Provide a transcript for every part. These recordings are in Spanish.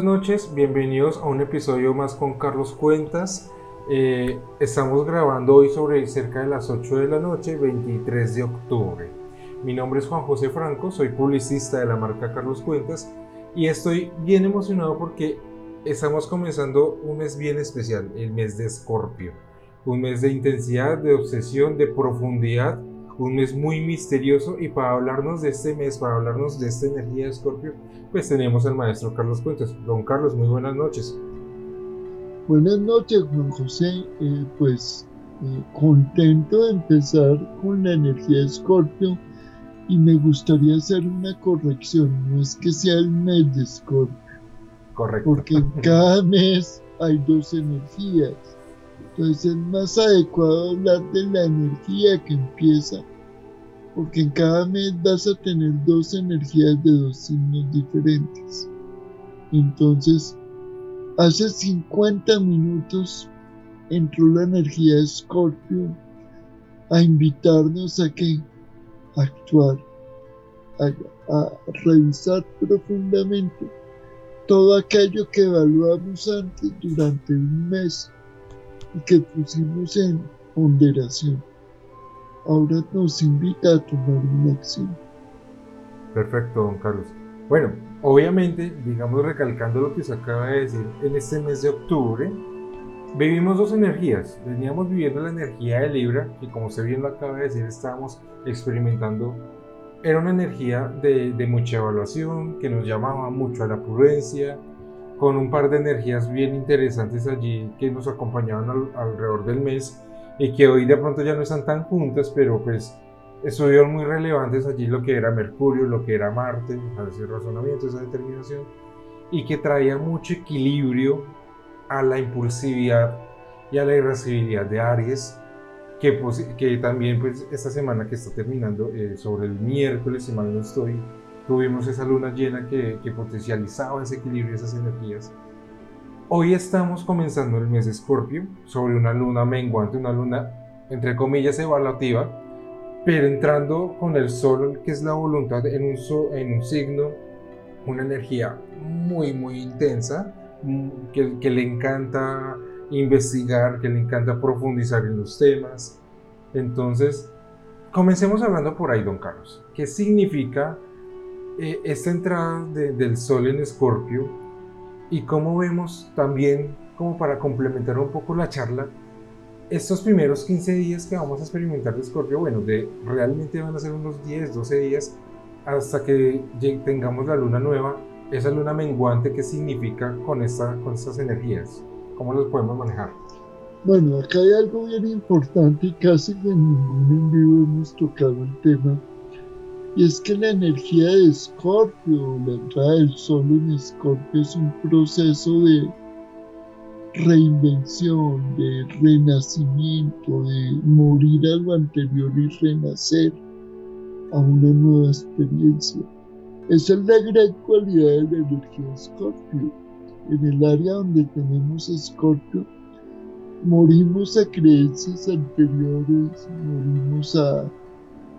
Buenas noches, bienvenidos a un episodio más con Carlos Cuentas. Eh, estamos grabando hoy sobre cerca de las 8 de la noche, 23 de octubre. Mi nombre es Juan José Franco, soy publicista de la marca Carlos Cuentas y estoy bien emocionado porque estamos comenzando un mes bien especial, el mes de Escorpio. Un mes de intensidad, de obsesión, de profundidad un mes muy misterioso y para hablarnos de este mes, para hablarnos de esta energía de Escorpio, pues tenemos al maestro Carlos Cuentas. Don Carlos, muy buenas noches. Buenas noches, Juan José. Eh, pues eh, contento de empezar con la energía de Escorpio y me gustaría hacer una corrección. No es que sea el mes de Escorpio. Correcto. Porque cada mes hay dos energías. Entonces es más adecuado hablar de la energía que empieza porque en cada mes vas a tener dos energías de dos signos diferentes. Entonces, hace 50 minutos entró la energía de Scorpio a invitarnos a que actuar, a, a revisar profundamente todo aquello que evaluamos antes durante un mes y que pusimos en ponderación ahora nos invita a tomar una acción. Perfecto, don Carlos. Bueno, obviamente, digamos recalcando lo que se acaba de decir, en este mes de octubre vivimos dos energías. Veníamos viviendo la energía de Libra, que como usted bien lo acaba de decir, estábamos experimentando. Era una energía de, de mucha evaluación, que nos llamaba mucho a la prudencia, con un par de energías bien interesantes allí que nos acompañaban alrededor del mes y que hoy de pronto ya no están tan juntas, pero pues estuvieron muy relevantes allí lo que era Mercurio, lo que era Marte, ese razonamiento, esa determinación, y que traía mucho equilibrio a la impulsividad y a la irascibilidad de Aries, que, pues, que también pues esta semana que está terminando, eh, sobre el miércoles, si mal no estoy, tuvimos esa luna llena que, que potencializaba ese equilibrio, esas energías, Hoy estamos comenzando el mes de Escorpio sobre una luna menguante, una luna entre comillas evaluativa, pero entrando con el sol, que es la voluntad, en un, signo, una energía muy, muy intensa, mm, que, que le encanta investigar, que le encanta profundizar en los temas. Entonces, comencemos hablando por ahí, don Carlos. ¿Qué significa eh, esta entrada del sol en Escorpio? Y como vemos también, como para complementar un poco la charla, estos primeros 15 días que vamos a experimentar de Scorpio, bueno, de, realmente van a ser unos 10, 12 días hasta que tengamos la luna nueva, esa luna menguante, ¿qué significa con, esta, con estas energías? ¿Cómo las podemos manejar? Bueno, acá hay algo bien importante y casi en ningún en vivo hemos tocado el tema y es que la energía de Escorpio, la entrada del Sol en Escorpio es un proceso de reinvención, de renacimiento, de morir a lo anterior y renacer a una nueva experiencia. Esa es la gran cualidad de la energía de Escorpio. En el área donde tenemos Escorpio, morimos a creencias anteriores, morimos a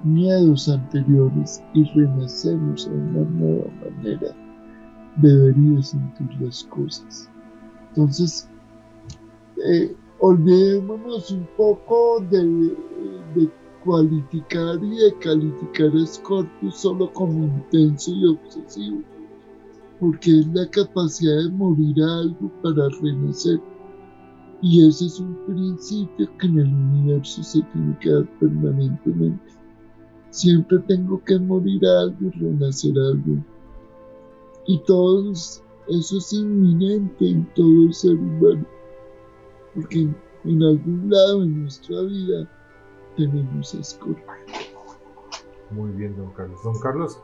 miedos anteriores y renacemos a una nueva manera de ver y de sentir las cosas. Entonces, eh, olvidémonos un poco de, de, cualificar y de calificar a Scorpio solo como intenso y obsesivo, porque es la capacidad de morir algo para renacer. Y ese es un principio que en el universo se tiene que dar permanentemente. Siempre tengo que morir algo y renacer algo. Y todo eso es inminente en todo el ser humano. Porque en algún lado en nuestra vida tenemos Escorpio. Muy bien, don Carlos. Don Carlos,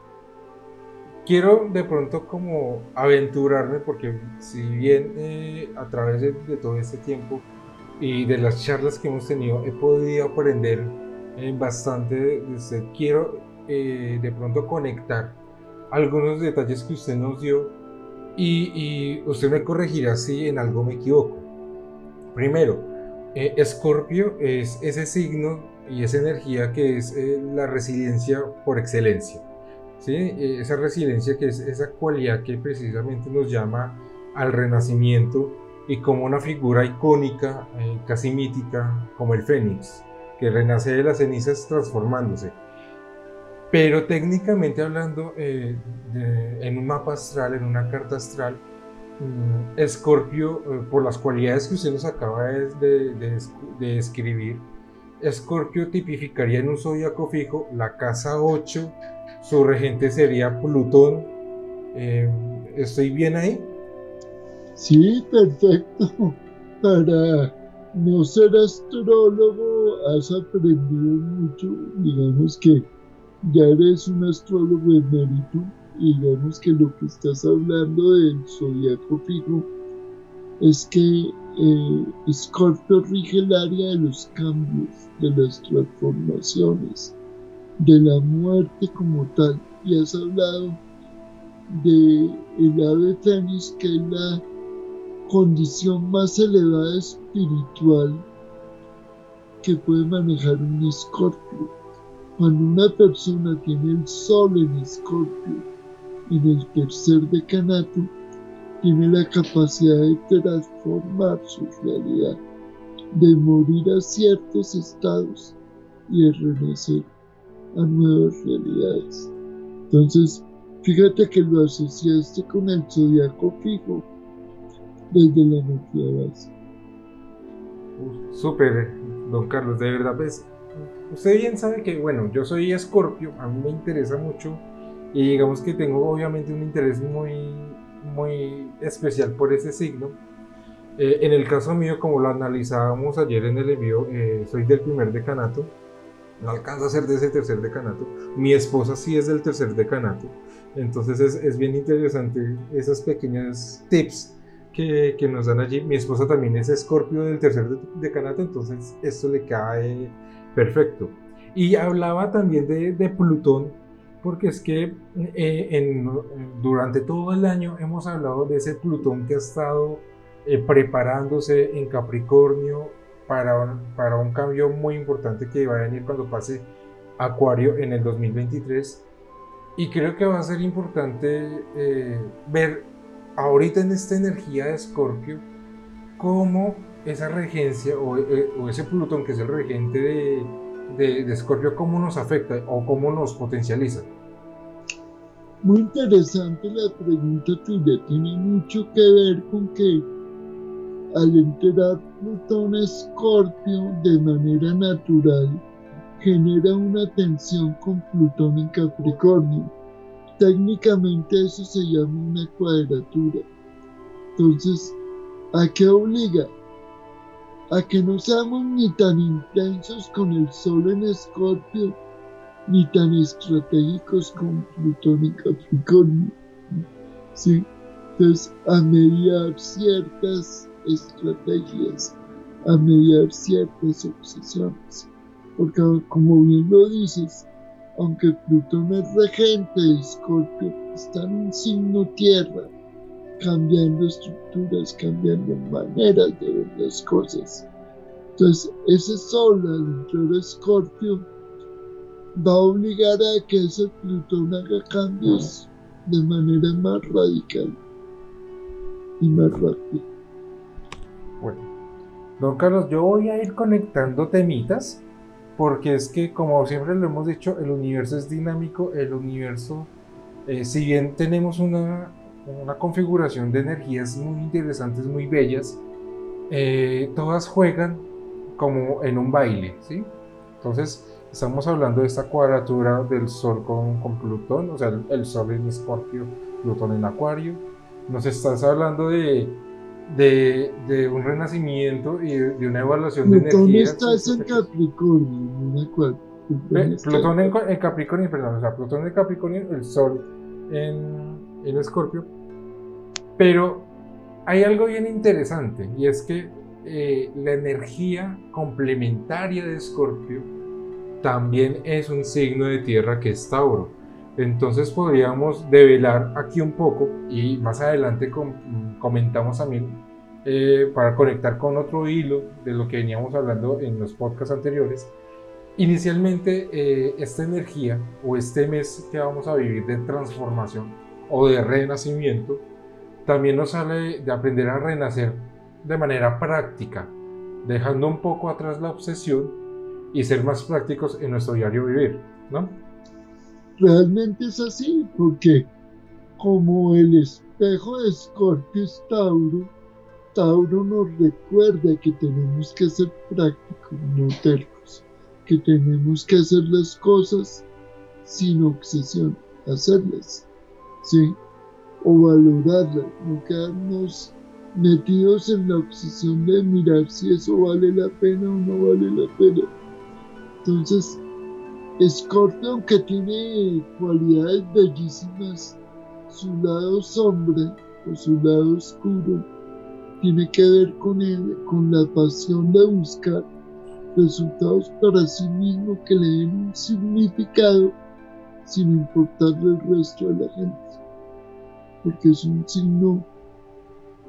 quiero de pronto como aventurarme porque si bien eh, a través de, de, todo este tiempo y de las charlas que hemos tenido he podido aprender bastante de. Quiero eh, de pronto conectar algunos detalles que usted nos dio y, usted me corregirá si en algo me equivoco. Primero, eh, Escorpio es ese signo y esa energía que es eh, la resiliencia por excelencia. ¿sí? Eh, esa resiliencia que es esa cualidad que precisamente nos llama al renacimiento y como una figura icónica, eh, casi mítica, como el Fénix, que renace de las cenizas transformándose. Pero técnicamente hablando, eh, en un mapa astral, en una carta astral, mm, Escorpio, por las cualidades que usted nos acaba de, de escribir, Escorpio tipificaría en un zodiaco fijo la casa 8, su regente sería Plutón. Eh, ¿Estoy bien ahí? Sí, perfecto. Para no ser astrólogo has aprendido mucho. Digamos que ya eres un astrólogo emérito y digamos que lo que estás hablando del zodiaco fijo es que eh, Scorpio rige el área de los cambios, de las transformaciones, de la muerte como tal. Y has hablado de el ave fénix, que es la condición más elevada espiritual que puede manejar un escorpio. Cuando una persona tiene el sol en escorpio, en el tercer decanato, tiene la capacidad de transformar su realidad, de morir a ciertos estados y de renacer a nuevas realidades. Entonces, fíjate que lo asociaste con el zodiaco fijo desde la energía base. Súper, don Carlos, de verdad, pues, usted bien sabe que, bueno, yo soy escorpio, a mí me interesa mucho y digamos que tengo obviamente un interés muy muy especial por ese signo. Eh, en el caso mío, como lo analizábamos ayer en el envío, eh, soy del primer decanato. No alcanzo a ser de ese tercer decanato. Mi esposa sí es del tercer decanato. Entonces es, es bien interesante esas pequeñas tips que, nos dan allí. Mi esposa también es escorpio del tercer decanato, entonces esto le cae perfecto. Y hablaba también de, Plutón, porque es que eh, durante todo el año hemos hablado de ese Plutón que ha estado eh, preparándose en Capricornio para, para un cambio muy importante que va a venir cuando pase Acuario en el 2023. Y creo que va a ser importante eh, ver ahorita en esta energía de Escorpio cómo esa regencia o, o ese Plutón que es el regente de, de, Scorpio, cómo nos afecta o cómo nos potencializa. Muy interesante la pregunta tuya, tiene mucho que ver con que al entrar Plutón Escorpio de manera natural, genera una tensión con Plutón en Capricornio. Técnicamente eso se llama una cuadratura. Entonces, ¿a qué obliga? A que no seamos ni tan intensos con el Sol en Escorpio ni tan estratégicos con Plutón en Capricornio. ¿sí? Entonces, a mediar ciertas estrategias, a mediar ciertas obsesiones. Porque como bien lo dices, aunque Plutón es regente de Escorpio, está en un signo tierra, cambiando estructuras, cambiando maneras de ver las cosas. Entonces, ese sol entrar a Escorpio va a obligar a que ese Plutón haga cambios de manera más radical y más rápida. Bueno, don Carlos, yo voy a ir conectando temitas porque es que como siempre lo hemos dicho, el universo es dinámico, el universo, eh, si bien tenemos una, una, configuración de energías muy interesantes, muy bellas, eh, todas juegan como en un baile, ¿sí? Entonces, Estamos hablando de esta cuadratura del Sol con, con Plutón, o sea, el, Sol en Escorpio, Plutón en Acuario. Nos estás hablando de, de, de un renacimiento y de, una evaluación de energía. Plutón está en Capricornio, en Acuario. Plutón, en, Capricornio, perdón, o sea, Plutón en Capricornio, el Sol en, en Escorpio. Pero hay algo bien interesante y es que eh, la energía complementaria de Escorpio también es un signo de tierra que es Tauro. Entonces podríamos develar aquí un poco y más adelante comentamos también eh, para conectar con otro hilo de lo que veníamos hablando en los podcasts anteriores, inicialmente eh, esta energía o este mes que vamos a vivir de transformación o de renacimiento, también nos sale de aprender a renacer de manera práctica, dejando un poco atrás la obsesión y ser más prácticos en nuestro diario vivir, ¿no? Realmente es así, porque como el espejo de Scorpio es Tauro, Tauro nos recuerda que tenemos que ser prácticos, no tercos, que tenemos que hacer las cosas sin obsesión, hacerlas, ¿sí? O valorarlas, no quedarnos metidos en la obsesión de mirar si eso vale la pena o no vale la pena. Entonces, Scorpio, aunque tiene cualidades bellísimas, su lado sombra o su lado oscuro tiene que ver con él, con la pasión de buscar resultados para sí mismo que le den un significado sin importarle el resto de la gente. Porque es un signo,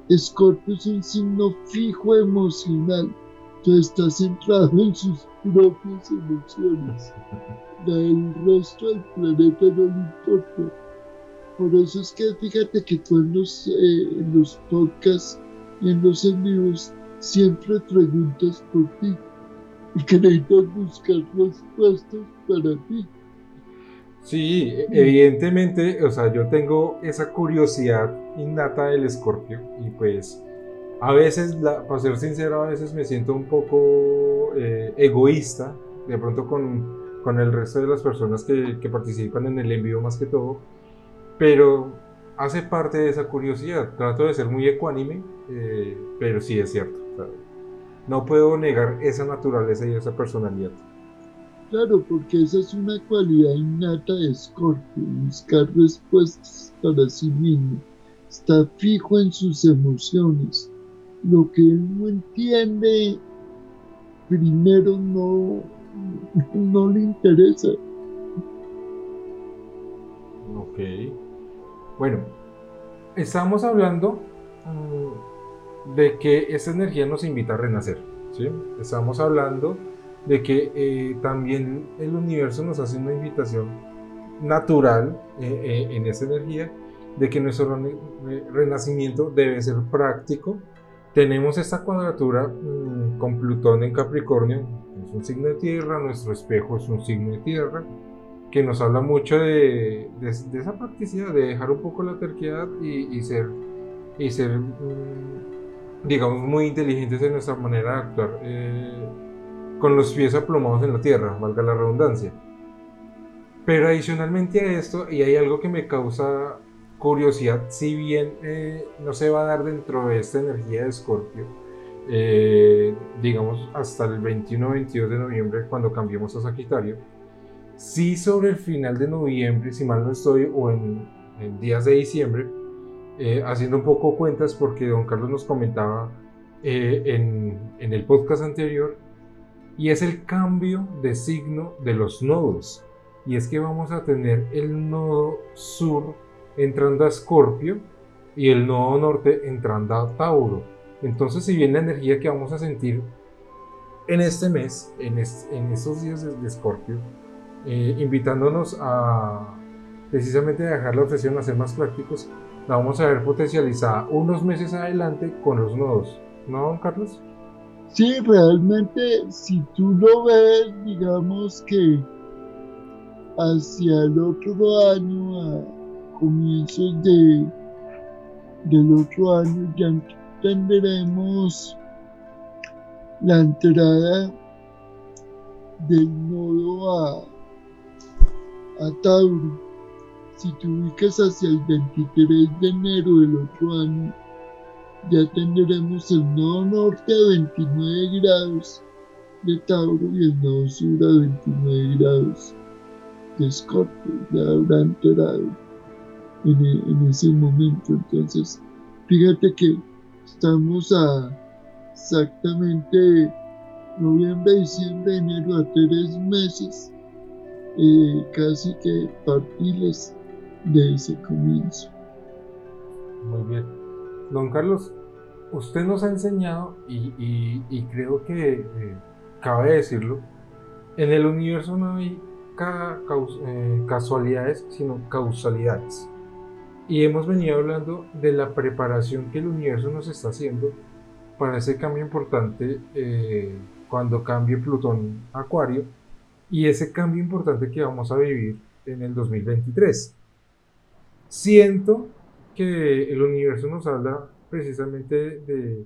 Escorpio es un signo fijo emocional, entonces está centrado en sus propias emociones. El resto del planeta no le importa. Por eso es que fíjate que tú en los, eh, en los podcasts y en los envíos siempre preguntas por ti, porque necesitas buscar respuestas para ti. Sí, evidentemente, o sea, yo tengo esa curiosidad innata del escorpio y pues a veces, para ser sincero, a veces me siento un poco eh, egoísta, de pronto con, con, el resto de las personas que, que participan en el envío más que todo, pero hace parte de esa curiosidad. Trato de ser muy ecuánime, eh, pero sí es cierto. No puedo negar esa naturaleza y esa personalidad. Claro, porque esa es una cualidad innata de Scorpio, buscar respuestas para sí mismo. Está fijo en sus emociones. Lo que él no entiende, primero no, no le interesa. Ok. Bueno, estamos hablando mm, de que esa energía nos invita a renacer. ¿sí? Estamos hablando de que eh, también el universo nos hace una invitación natural eh, eh, en esa energía de que nuestro renacimiento debe ser práctico. Tenemos esta cuadratura mm, con Plutón en Capricornio, es un signo de tierra, nuestro espejo es un signo de tierra que nos habla mucho de, esa practicidad, de dejar un poco la terquedad y, ser, y ser mm, digamos, muy inteligentes en nuestra manera de actuar, eh, con los pies aplomados en la tierra, valga la redundancia. Pero adicionalmente a esto, y hay algo que me causa curiosidad, si bien eh, no se va a dar dentro de esta energía de Escorpio, eh, digamos hasta el 21-22 de noviembre cuando cambiemos a Sagitario, Sí sobre el final de noviembre, si mal no estoy, o en, días de diciembre, eh, haciendo un poco cuentas porque don Carlos nos comentaba eh, en, en el podcast anterior, y es el cambio de signo de los nodos. Y es que vamos a tener el nodo sur entrando a Escorpio y el nodo norte entrando a Tauro. Entonces, si bien la energía que vamos a sentir en este mes, en, en estos días de Escorpio, eh, invitándonos a precisamente dejar la obsesión a ser más prácticos, la vamos a ver potencializada unos meses adelante con los nodos, ¿no, don Carlos? Sí, realmente, si tú lo ves, digamos que hacia el otro año, comienzos de, del otro año, ya tendremos la entrada del nodo a a Tauro. Si te ubicas hacia el 23 de enero del otro año, ya tendremos el nodo norte a 29 grados de Tauro y el nodo sur a 29 grados de Escorpio. Ya habrá entrado en, e, en ese momento. Entonces, fíjate que estamos a exactamente noviembre, diciembre, enero, a tres meses casi que partiles de ese comienzo. Muy bien. Don Carlos, usted nos ha enseñado, y, creo que eh, cabe decirlo, En el universo no hay eh, casualidades, sino causalidades. Y hemos venido hablando de la preparación que el universo nos está haciendo para ese cambio importante eh, cuando cambie Plutón a Acuario y ese cambio importante que vamos a vivir en el 2023. Siento que el universo nos habla precisamente de,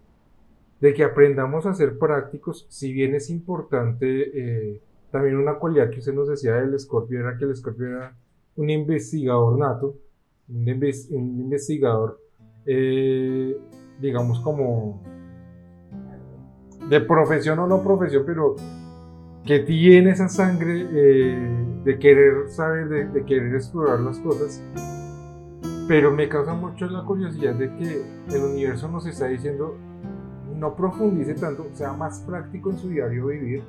de que aprendamos a ser prácticos, si bien es importante, eh, también una cualidad que usted nos decía del escorpio era que el escorpio era un investigador nato, un, investigador, eh, digamos, como de profesión o no profesión, pero que tiene esa sangre eh, de querer saber, de, querer explorar las cosas. Pero me causa mucho la curiosidad de que el universo nos está diciendo no profundice tanto, sea más práctico en su diario vivir.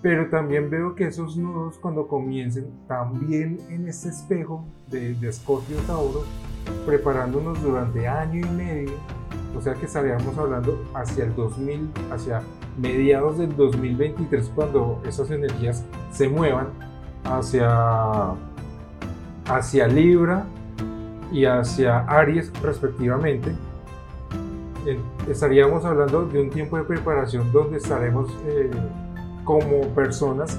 Pero también veo que esos nudos cuando comiencen también en este espejo de, de Tauro, preparándonos durante año y medio o sea que estaríamos hablando hacia el 2000, hacia mediados del 2023 cuando esas energías se muevan hacia, hacia Libra y hacia Aries respectivamente. Estaríamos hablando de un tiempo de preparación donde estaremos eh, como personas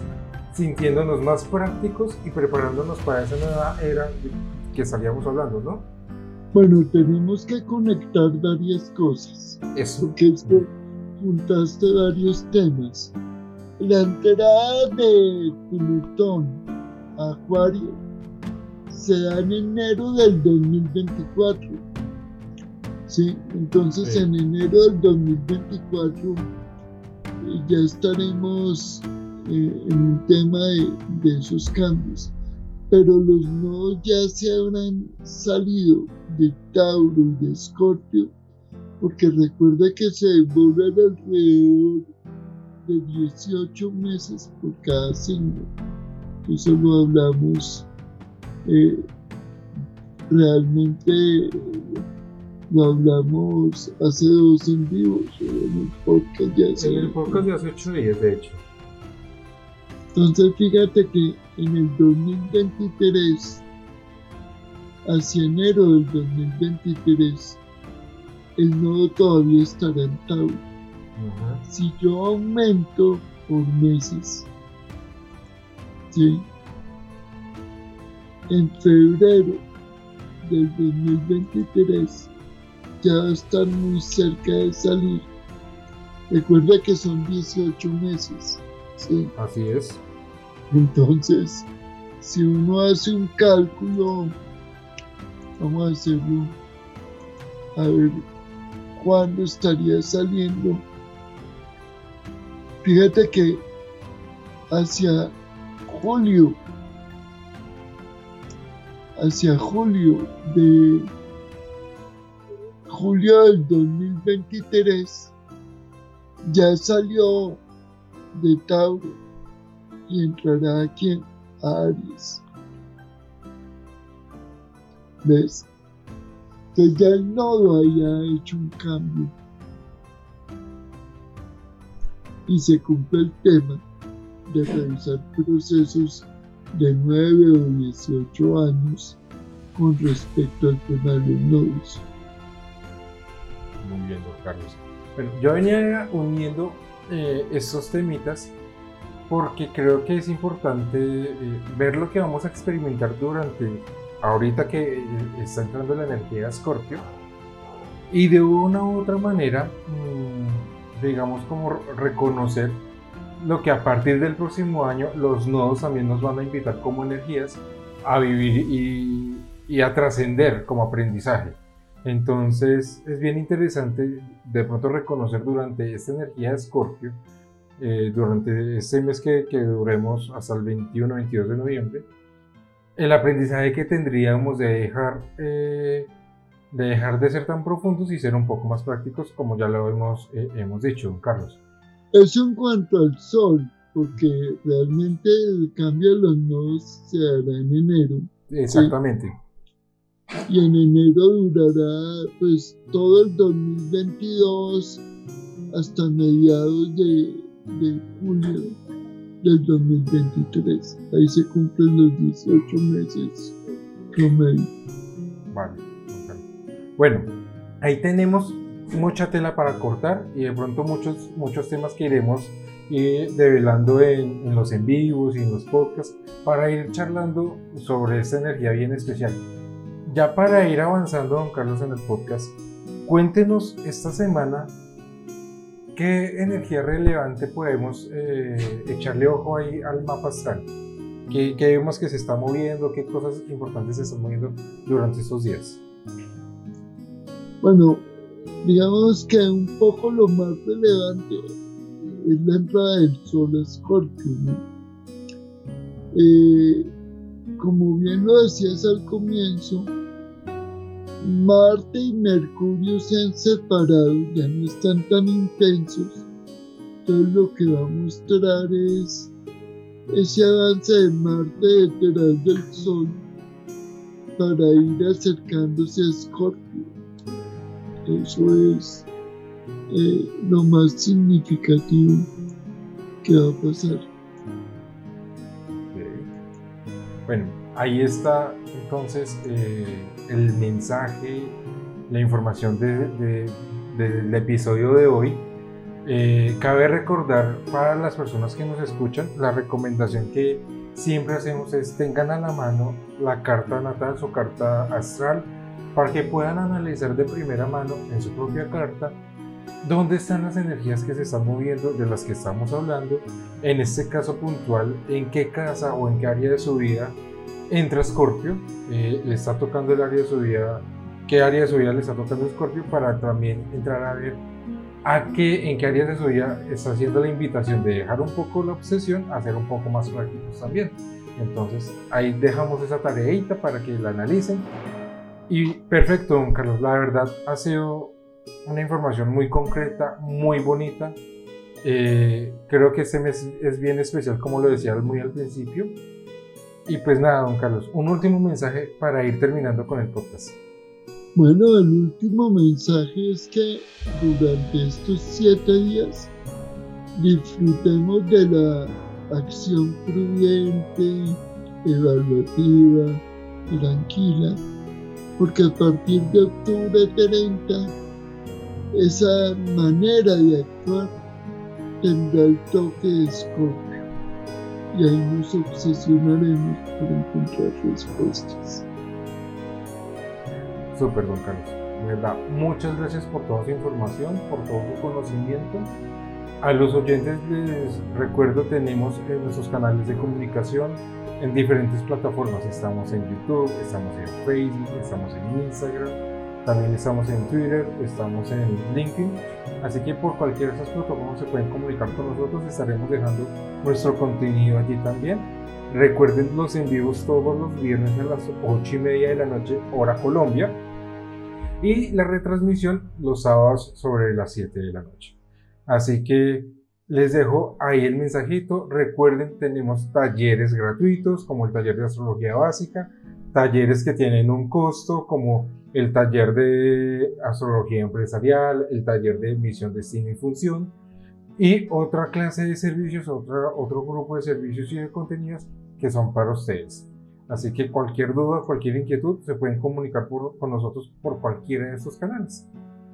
sintiéndonos más prácticos y preparándonos para esa nueva era que estaríamos hablando, ¿no? Bueno, tenemos que conectar varias cosas. Eso. Porque esto, juntaste varios temas. La entrada de Plutón a Acuario se da en enero del 2024. ¿Sí? Entonces en enero del 2024 eh, ya estaremos eh, en un tema de, esos cambios pero los nodos ya se habrán salido de Tauro y de Escorpio, porque recuerda que se devuelven alrededor de 18 meses por cada signo. Eso lo hablamos eh, realmente, lo hablamos hace dos en vivo, en el podcast ya En el podcast de hace 8 días, de hecho. Entonces fíjate que en el 2023, hacia enero del 2023, el nodo todavía estará en Tauro. Si yo aumento por meses, ¿sí? en febrero del 2023 ya estar muy cerca de salir. Recuerda que son 18 meses. ¿sí? Así es. Entonces, si uno hace un cálculo, vamos a hacerlo, a ver cuándo estaría saliendo. Fíjate que hacia julio, hacia julio de julio del 2023, ya salió de Tauro y entrará aquí en Aries. ¿Ves? Entonces ya el nodo haya hecho un cambio. Y se cumple el tema de realizar procesos de 9 o 18 años con respecto al tema de los nodos. Bueno, yo venía uniendo eh, estos temitas porque creo que es importante eh, ver lo que vamos a experimentar durante, ahorita que eh, está entrando la energía Scorpio, y de una u otra manera, mm, digamos como reconocer lo que a partir del próximo año los nodos también nos van a invitar como energías a vivir y, y a trascender como aprendizaje. Entonces es bien interesante de pronto reconocer durante esta energía de Scorpio eh, durante este mes que, que, duremos hasta el 21-22 de noviembre, el aprendizaje que tendríamos de dejar, eh, de dejar de ser tan profundos y ser un poco más prácticos, como ya lo hemos, eh, hemos dicho, Carlos. Eso en cuanto al sol, porque realmente el cambio de los nodos se hará en enero. Exactamente. Y en enero durará pues todo el 2022 hasta mediados de, de julio del 2023. Ahí se cumplen los 18 meses promedio. Vale. Bueno, ahí tenemos mucha tela para cortar y de pronto muchos, muchos temas que iremos ir develando en, en los en vivos y en los podcasts para ir charlando sobre esta energía bien especial. Ya para ir avanzando, don Carlos, en el podcast, cuéntenos esta semana qué energía relevante podemos eh, echarle ojo ahí al mapa astral. ¿Qué, ¿Qué, vemos que se está moviendo? ¿Qué cosas importantes se están moviendo durante estos días? Bueno, digamos que un poco lo más relevante es la entrada del Sol Escorpio. Eh, como bien lo decías al comienzo, Marte y Mercurio se han separado, ya no están tan intensos. Entonces lo que va a mostrar es ese avance de Marte detrás del Sol para ir acercándose a Escorpio. Eso es eh, lo más significativo que va a pasar. Bueno, ahí está entonces eh, el mensaje, la información del episodio de hoy. Eh, cabe recordar para las personas que nos escuchan, la recomendación que siempre hacemos es tengan a la mano la carta natal, su carta astral, para que puedan analizar de primera mano en su propia carta dónde están las energías que se están moviendo, de las que estamos hablando, en este caso puntual, en qué casa o en qué área de su vida entra Scorpio, eh, le está tocando el área de su vida, qué área de su vida le está tocando Scorpio para también entrar a ver a qué, en qué área de su vida está haciendo la invitación de dejar un poco la obsesión a ser un poco más prácticos también. Entonces ahí dejamos esa tareita para que la analicen. Y perfecto, don Carlos, la verdad ha sido una información muy concreta, muy bonita. Eh, creo que este mes es bien especial, como lo decía muy al principio. Y pues nada, don Carlos, un último mensaje para ir terminando con el podcast. Bueno, el último mensaje es que durante estos siete días disfrutemos de la acción prudente, evaluativa, tranquila, porque a partir de octubre 30 esa manera de actuar tendrá el toque de y ahí nos obsesionaremos por encontrar respuestas. Super, don Carlos. De verdad, muchas gracias por toda su información, por todo su conocimiento. A los oyentes les recuerdo, tenemos en nuestros canales de comunicación en diferentes plataformas. Estamos en YouTube, estamos en Facebook, estamos en Instagram, también estamos en Twitter, estamos en LinkedIn. Así que por cualquiera de esas plataformas se pueden comunicar con nosotros. Estaremos dejando nuestro contenido allí también. Recuerden los en vivos todos los viernes a las 8 y media de la noche, hora Colombia. Y la retransmisión los sábados sobre las 7 de la noche. Así que les dejo ahí el mensajito. Recuerden, tenemos talleres gratuitos como el taller de astrología básica, talleres que tienen un costo como el taller de astrología empresarial, el taller de misión, destino y función y otra clase de servicios, otra, otro grupo de servicios y de contenidos que son para ustedes. Así que cualquier duda, cualquier inquietud, se pueden comunicar con nosotros por cualquiera de estos canales.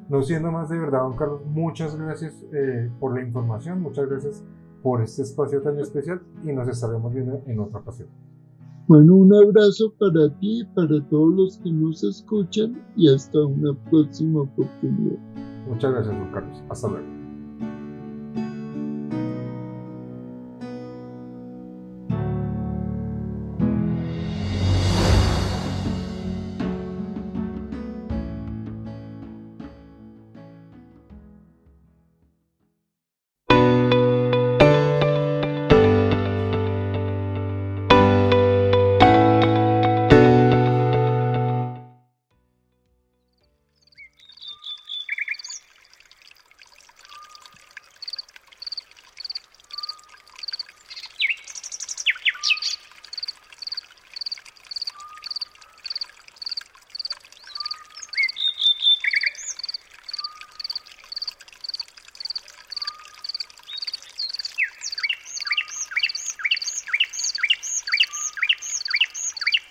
No siendo más de verdad, don Carlos, muchas gracias eh, por la información, muchas gracias por este espacio tan especial y nos estaremos viendo en otra ocasión. Bueno, un abrazo para ti y para todos los que nos escuchan y hasta una próxima oportunidad. Muchas gracias, don Carlos. Hasta luego.